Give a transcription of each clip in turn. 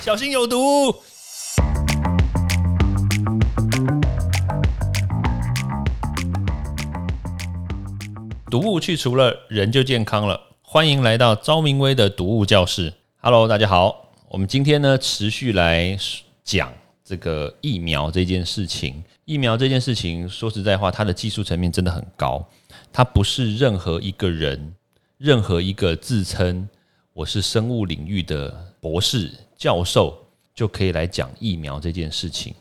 小心有毒。毒物去除了，人就健康了。欢迎来到昭明威的毒物教室。Hello，大家好。我们今天呢，持续来讲这个疫苗这件事情。疫苗这件事情，说实在话，它的技术层面真的很高。它不是任何一个人、任何一个自称我是生物领域的博士、教授就可以来讲疫苗这件事情。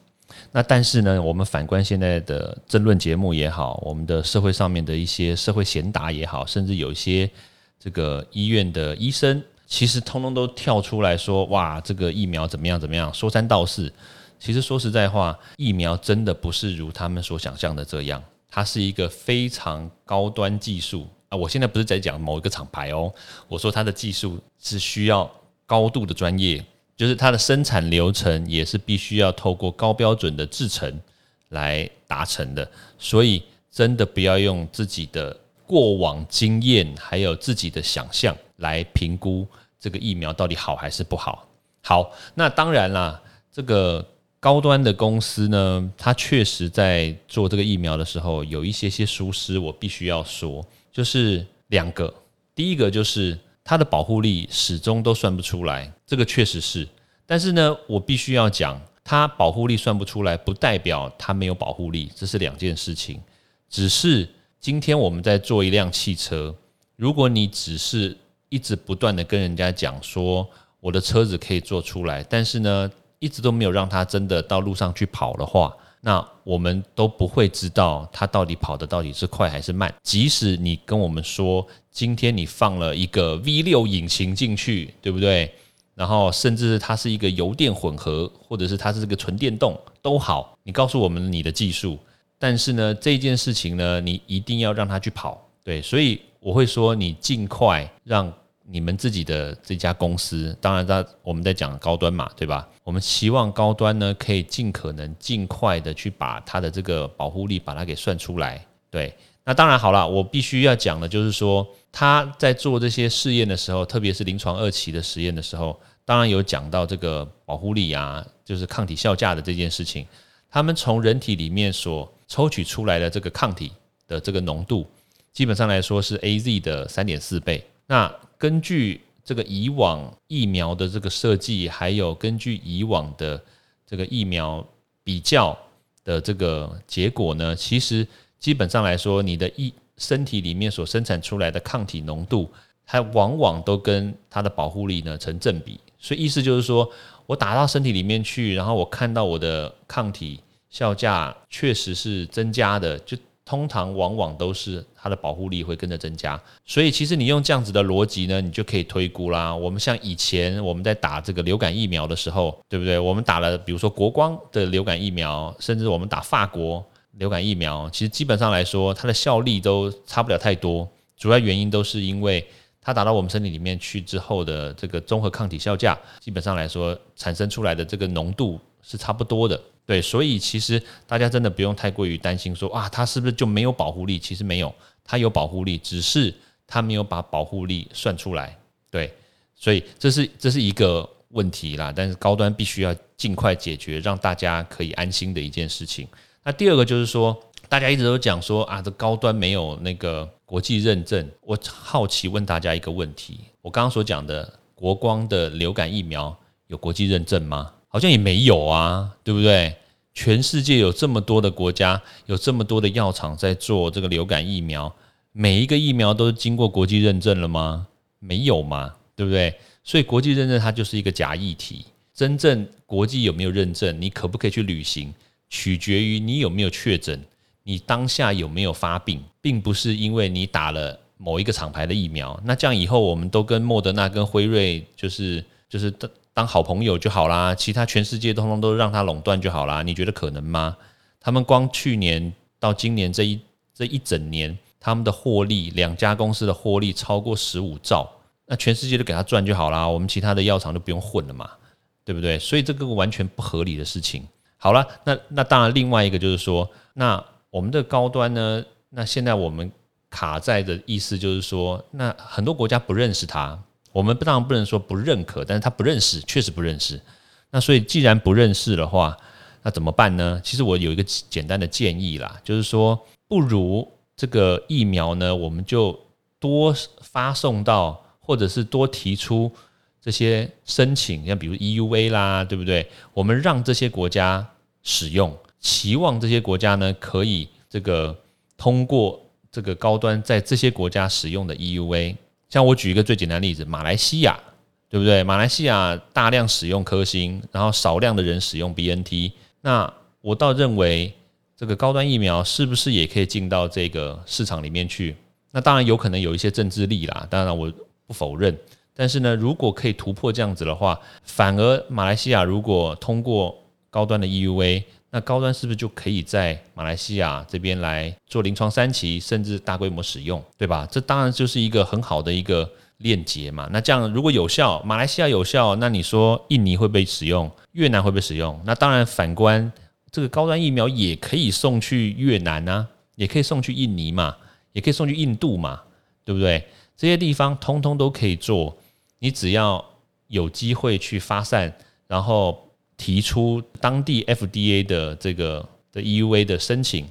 那但是呢，我们反观现在的争论节目也好，我们的社会上面的一些社会贤达也好，甚至有一些这个医院的医生，其实通通都跳出来说：“哇，这个疫苗怎么样怎么样？”说三道四。其实说实在话，疫苗真的不是如他们所想象的这样，它是一个非常高端技术啊！我现在不是在讲某一个厂牌哦，我说它的技术是需要高度的专业。就是它的生产流程也是必须要透过高标准的制程来达成的，所以真的不要用自己的过往经验还有自己的想象来评估这个疫苗到底好还是不好。好，那当然啦，这个高端的公司呢，它确实在做这个疫苗的时候有一些些疏失，我必须要说，就是两个，第一个就是。它的保护力始终都算不出来，这个确实是。但是呢，我必须要讲，它保护力算不出来，不代表它没有保护力，这是两件事情。只是今天我们在做一辆汽车，如果你只是一直不断的跟人家讲说我的车子可以做出来，但是呢，一直都没有让它真的到路上去跑的话，那我们都不会知道它到底跑的到底是快还是慢。即使你跟我们说。今天你放了一个 V 六引擎进去，对不对？然后甚至它是一个油电混合，或者是它是这个纯电动都好，你告诉我们你的技术。但是呢，这件事情呢，你一定要让它去跑，对。所以我会说，你尽快让你们自己的这家公司，当然在我们在讲高端嘛，对吧？我们希望高端呢，可以尽可能尽快的去把它的这个保护力把它给算出来，对。那当然好了，我必须要讲的，就是说他在做这些试验的时候，特别是临床二期的实验的时候，当然有讲到这个保护力啊，就是抗体效价的这件事情。他们从人体里面所抽取出来的这个抗体的这个浓度，基本上来说是 A Z 的三点四倍。那根据这个以往疫苗的这个设计，还有根据以往的这个疫苗比较的这个结果呢，其实。基本上来说，你的一身体里面所生产出来的抗体浓度，它往往都跟它的保护力呢成正比。所以意思就是说，我打到身体里面去，然后我看到我的抗体效价确实是增加的，就通常往往都是它的保护力会跟着增加。所以其实你用这样子的逻辑呢，你就可以推估啦。我们像以前我们在打这个流感疫苗的时候，对不对？我们打了比如说国光的流感疫苗，甚至我们打法国。流感疫苗其实基本上来说，它的效力都差不了太多。主要原因都是因为它打到我们身体里面去之后的这个综合抗体效价，基本上来说产生出来的这个浓度是差不多的。对，所以其实大家真的不用太过于担心说啊，它是不是就没有保护力？其实没有，它有保护力，只是它没有把保护力算出来。对，所以这是这是一个问题啦。但是高端必须要尽快解决，让大家可以安心的一件事情。那第二个就是说，大家一直都讲说啊，这高端没有那个国际认证。我好奇问大家一个问题：我刚刚所讲的国光的流感疫苗有国际认证吗？好像也没有啊，对不对？全世界有这么多的国家，有这么多的药厂在做这个流感疫苗，每一个疫苗都是经过国际认证了吗？没有嘛，对不对？所以国际认证它就是一个假议题。真正国际有没有认证，你可不可以去旅行？取决于你有没有确诊，你当下有没有发病，并不是因为你打了某一个厂牌的疫苗。那这样以后我们都跟莫德纳、跟辉瑞，就是就是当好朋友就好啦，其他全世界通通都让他垄断就好啦。你觉得可能吗？他们光去年到今年这一这一整年，他们的获利，两家公司的获利超过十五兆，那全世界都给他赚就好啦，我们其他的药厂就不用混了嘛，对不对？所以这个完全不合理的事情。好了，那那当然，另外一个就是说，那我们的高端呢？那现在我们卡在的意思就是说，那很多国家不认识它，我们当然不能说不认可，但是他不认识，确实不认识。那所以既然不认识的话，那怎么办呢？其实我有一个简单的建议啦，就是说，不如这个疫苗呢，我们就多发送到，或者是多提出这些申请，像比如 EUA 啦，对不对？我们让这些国家使用，期望这些国家呢可以这个通过这个高端在这些国家使用的 EUA。像我举一个最简单的例子，马来西亚。对不对？马来西亚大量使用科兴，然后少量的人使用 BNT。那我倒认为，这个高端疫苗是不是也可以进到这个市场里面去？那当然有可能有一些政治力啦，当然我不否认。但是呢，如果可以突破这样子的话，反而马来西亚如果通过高端的 EUA，那高端是不是就可以在马来西亚这边来做临床三期，甚至大规模使用，对吧？这当然就是一个很好的一个。链接嘛，那这样如果有效，马来西亚有效，那你说印尼会被使用，越南会被使用？那当然反观这个高端疫苗也可以送去越南啊，也可以送去印尼嘛，也可以送去印度嘛，对不对？这些地方通通都可以做，你只要有机会去发散，然后提出当地 FDA 的这个的 EUA 的申请。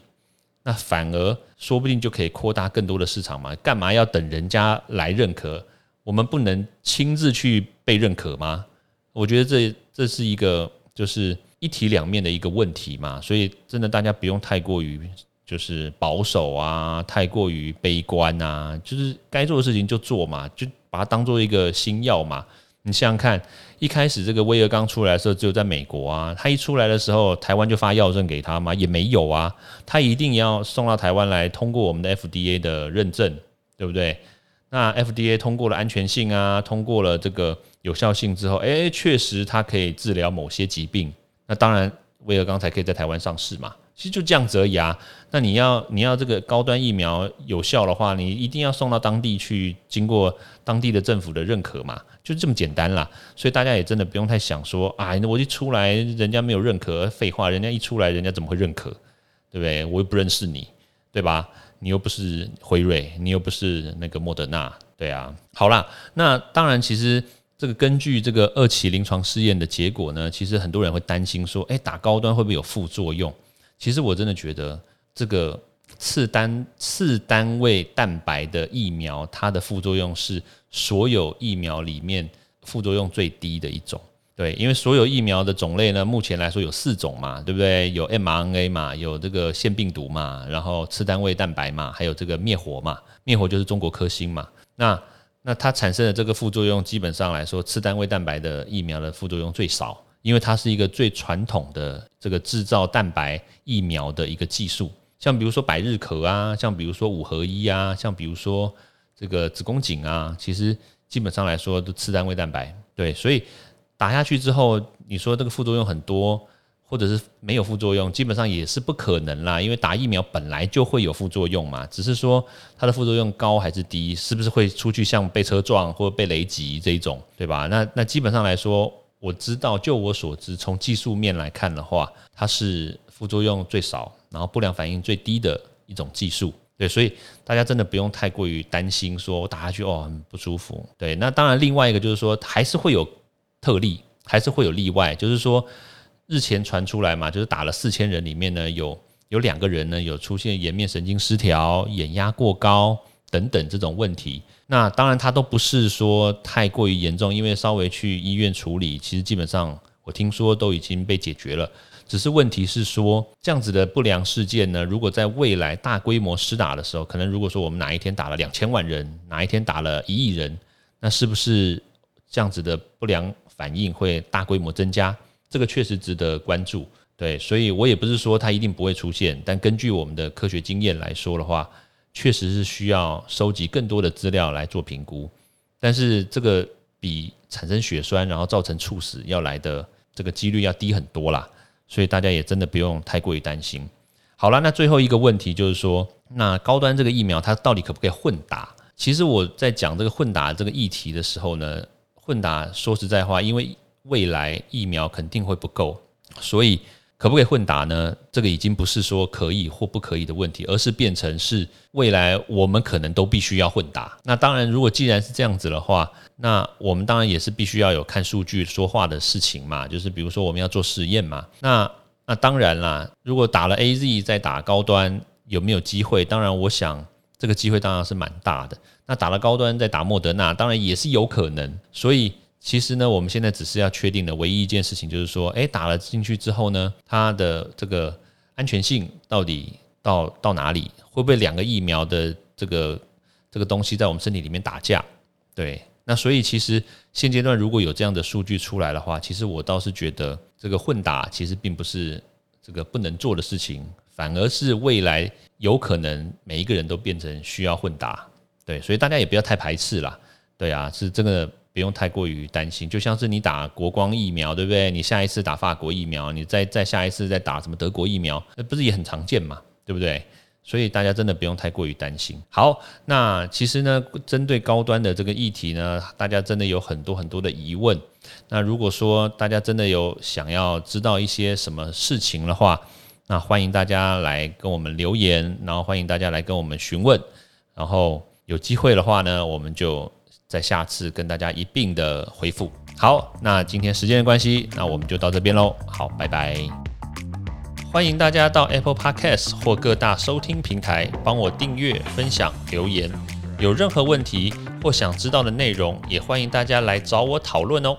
那反而说不定就可以扩大更多的市场嘛？干嘛要等人家来认可？我们不能亲自去被认可吗？我觉得这这是一个就是一体两面的一个问题嘛，所以真的大家不用太过于就是保守啊，太过于悲观啊，就是该做的事情就做嘛，就把它当做一个新药嘛。你想想看，一开始这个威尔刚出来的时候，只有在美国啊，他一出来的时候，台湾就发药证给他吗？也没有啊，他一定要送到台湾来，通过我们的 FDA 的认证，对不对？那 FDA 通过了安全性啊，通过了这个有效性之后，哎，确实它可以治疗某些疾病。那当然，威尔刚才可以在台湾上市嘛。其实就这样子而已啊。那你要你要这个高端疫苗有效的话，你一定要送到当地去，经过当地的政府的认可嘛，就这么简单啦。所以大家也真的不用太想说，啊，我一出来人家没有认可，废话，人家一出来人家怎么会认可？对不对？我又不认识你，对吧？你又不是辉瑞，你又不是那个莫德纳，对啊。好啦，那当然，其实这个根据这个二期临床试验的结果呢，其实很多人会担心说，诶，打高端会不会有副作用？其实我真的觉得，这个次单次单位蛋白的疫苗，它的副作用是所有疫苗里面副作用最低的一种。对，因为所有疫苗的种类呢，目前来说有四种嘛，对不对？有 mRNA 嘛，有这个腺病毒嘛，然后次单位蛋白嘛，还有这个灭活嘛。灭活就是中国科兴嘛。那那它产生的这个副作用，基本上来说，次单位蛋白的疫苗的副作用最少，因为它是一个最传统的这个制造蛋白疫苗的一个技术。像比如说百日咳啊，像比如说五合一啊，像比如说这个子宫颈啊，其实基本上来说都次单位蛋白。对，所以。打下去之后，你说这个副作用很多，或者是没有副作用，基本上也是不可能啦。因为打疫苗本来就会有副作用嘛，只是说它的副作用高还是低，是不是会出去像被车撞或者被雷击这一种，对吧？那那基本上来说，我知道，就我所知，从技术面来看的话，它是副作用最少，然后不良反应最低的一种技术。对，所以大家真的不用太过于担心，说我打下去哦很不舒服。对，那当然另外一个就是说，还是会有。特例还是会有例外，就是说日前传出来嘛，就是打了四千人里面呢，有有两个人呢有出现颜面神经失调、眼压过高等等这种问题。那当然它都不是说太过于严重，因为稍微去医院处理，其实基本上我听说都已经被解决了。只是问题是说这样子的不良事件呢，如果在未来大规模施打的时候，可能如果说我们哪一天打了两千万人，哪一天打了一亿人，那是不是这样子的不良？反应会大规模增加，这个确实值得关注。对，所以我也不是说它一定不会出现，但根据我们的科学经验来说的话，确实是需要收集更多的资料来做评估。但是这个比产生血栓然后造成猝死要来的这个几率要低很多啦，所以大家也真的不用太过于担心。好了，那最后一个问题就是说，那高端这个疫苗它到底可不可以混打？其实我在讲这个混打这个议题的时候呢。混打说实在话，因为未来疫苗肯定会不够，所以可不可以混打呢？这个已经不是说可以或不可以的问题，而是变成是未来我们可能都必须要混打。那当然，如果既然是这样子的话，那我们当然也是必须要有看数据说话的事情嘛。就是比如说我们要做实验嘛。那那当然啦，如果打了 A Z 再打高端，有没有机会？当然，我想这个机会当然是蛮大的。那打了高端再打莫德纳，当然也是有可能。所以。其实呢，我们现在只是要确定的唯一一件事情，就是说，诶，打了进去之后呢，它的这个安全性到底到到哪里？会不会两个疫苗的这个这个东西在我们身体里面打架？对，那所以其实现阶段如果有这样的数据出来的话，其实我倒是觉得这个混打其实并不是这个不能做的事情，反而是未来有可能每一个人都变成需要混打。对，所以大家也不要太排斥啦。对啊，是这个。不用太过于担心，就像是你打国光疫苗，对不对？你下一次打法国疫苗，你再再下一次再打什么德国疫苗，那不是也很常见嘛，对不对？所以大家真的不用太过于担心。好，那其实呢，针对高端的这个议题呢，大家真的有很多很多的疑问。那如果说大家真的有想要知道一些什么事情的话，那欢迎大家来跟我们留言，然后欢迎大家来跟我们询问，然后有机会的话呢，我们就。在下次跟大家一并的回复。好，那今天时间的关系，那我们就到这边喽。好，拜拜。欢迎大家到 Apple Podcast 或各大收听平台帮我订阅、分享、留言。有任何问题或想知道的内容，也欢迎大家来找我讨论哦。